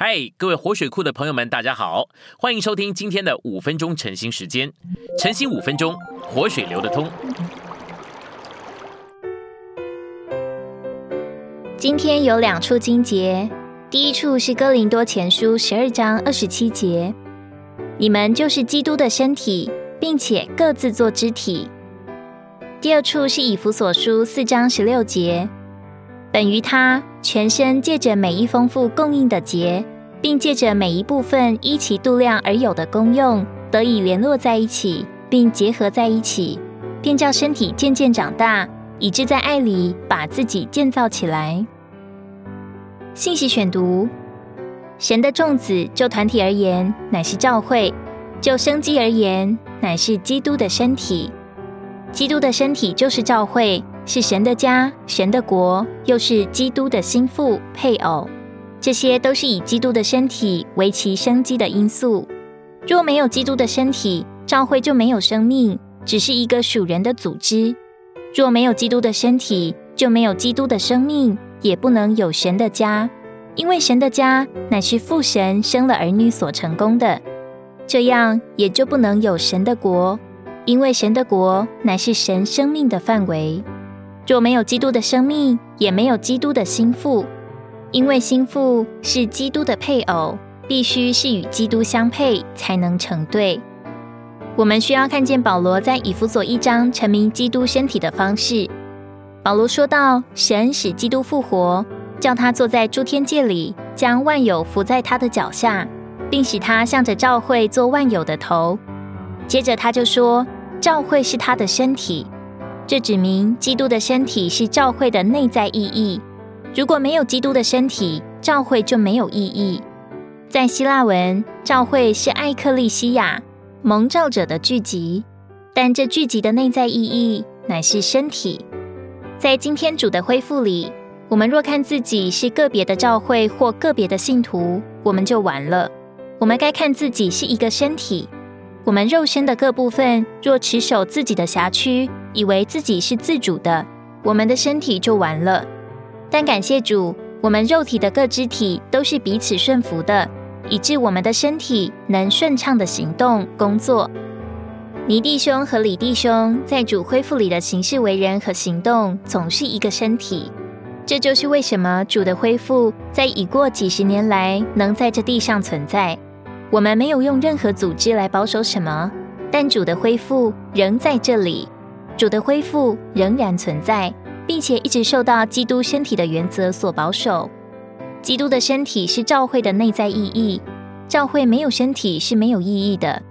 嗨，各位活水库的朋友们，大家好，欢迎收听今天的五分钟晨兴时间。晨兴五分钟，活水流得通。今天有两处经节，第一处是哥林多前书十二章二十七节，你们就是基督的身体，并且各自做肢体。第二处是以弗所书四章十六节。本于他全身借着每一丰富供应的节，并借着每一部分依其度量而有的功用，得以联络在一起，并结合在一起，便叫身体渐渐长大，以致在爱里把自己建造起来。信息选读：神的众子就团体而言，乃是教会；就生机而言，乃是基督的身体。基督的身体就是教会。是神的家，神的国，又是基督的心腹配偶，这些都是以基督的身体为其生机的因素。若没有基督的身体，教会就没有生命，只是一个属人的组织。若没有基督的身体，就没有基督的生命，也不能有神的家，因为神的家乃是父神生了儿女所成功的。这样也就不能有神的国，因为神的国乃是神生命的范围。若没有基督的生命，也没有基督的心腹，因为心腹是基督的配偶，必须是与基督相配才能成对。我们需要看见保罗在以弗所一章成名基督身体的方式。保罗说到，神使基督复活，叫他坐在诸天界里，将万有伏在他的脚下，并使他向着教会做万有的头。接着他就说，教会是他的身体。这指明基督的身体是教会的内在意义。如果没有基督的身体，教会就没有意义。在希腊文，教会是艾克利西亚蒙召者的聚集，但这聚集的内在意义乃是身体。在今天主的恢复里，我们若看自己是个别的教会或个别的信徒，我们就完了。我们该看自己是一个身体。我们肉身的各部分若持守自己的辖区，以为自己是自主的，我们的身体就完了。但感谢主，我们肉体的各肢体都是彼此顺服的，以致我们的身体能顺畅的行动工作。尼弟兄和李弟兄在主恢复里的行事为人和行动，总是一个身体。这就是为什么主的恢复在已过几十年来能在这地上存在。我们没有用任何组织来保守什么，但主的恢复仍在这里，主的恢复仍然存在，并且一直受到基督身体的原则所保守。基督的身体是教会的内在意义，教会没有身体是没有意义的。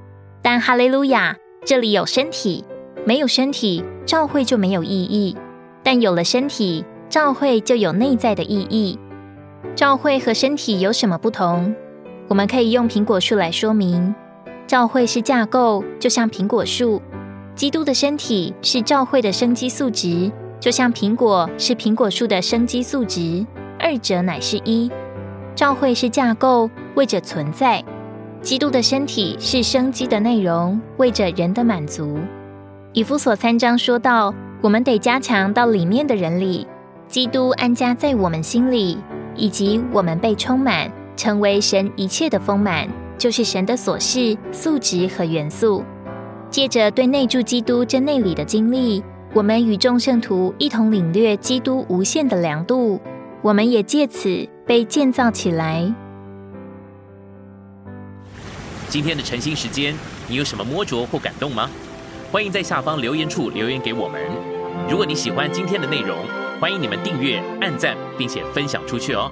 但哈利路亚，这里有身体，没有身体，教会就没有意义。但有了身体，教会就有内在的意义。教会和身体有什么不同？我们可以用苹果树来说明，教会是架构，就像苹果树；基督的身体是教会的生机素质，就像苹果是苹果树的生机素质。二者乃是一。教会是架构，为着存在；基督的身体是生机的内容，为着人的满足。以弗所三章说到，我们得加强到里面的人里，基督安家在我们心里，以及我们被充满。成为神一切的丰满，就是神的所事、素质和元素。借着对内住基督真内里的经历，我们与众圣徒一同领略基督无限的良度。我们也借此被建造起来。今天的晨兴时间，你有什么摸着或感动吗？欢迎在下方留言处留言给我们。如果你喜欢今天的内容，欢迎你们订阅、按赞，并且分享出去哦。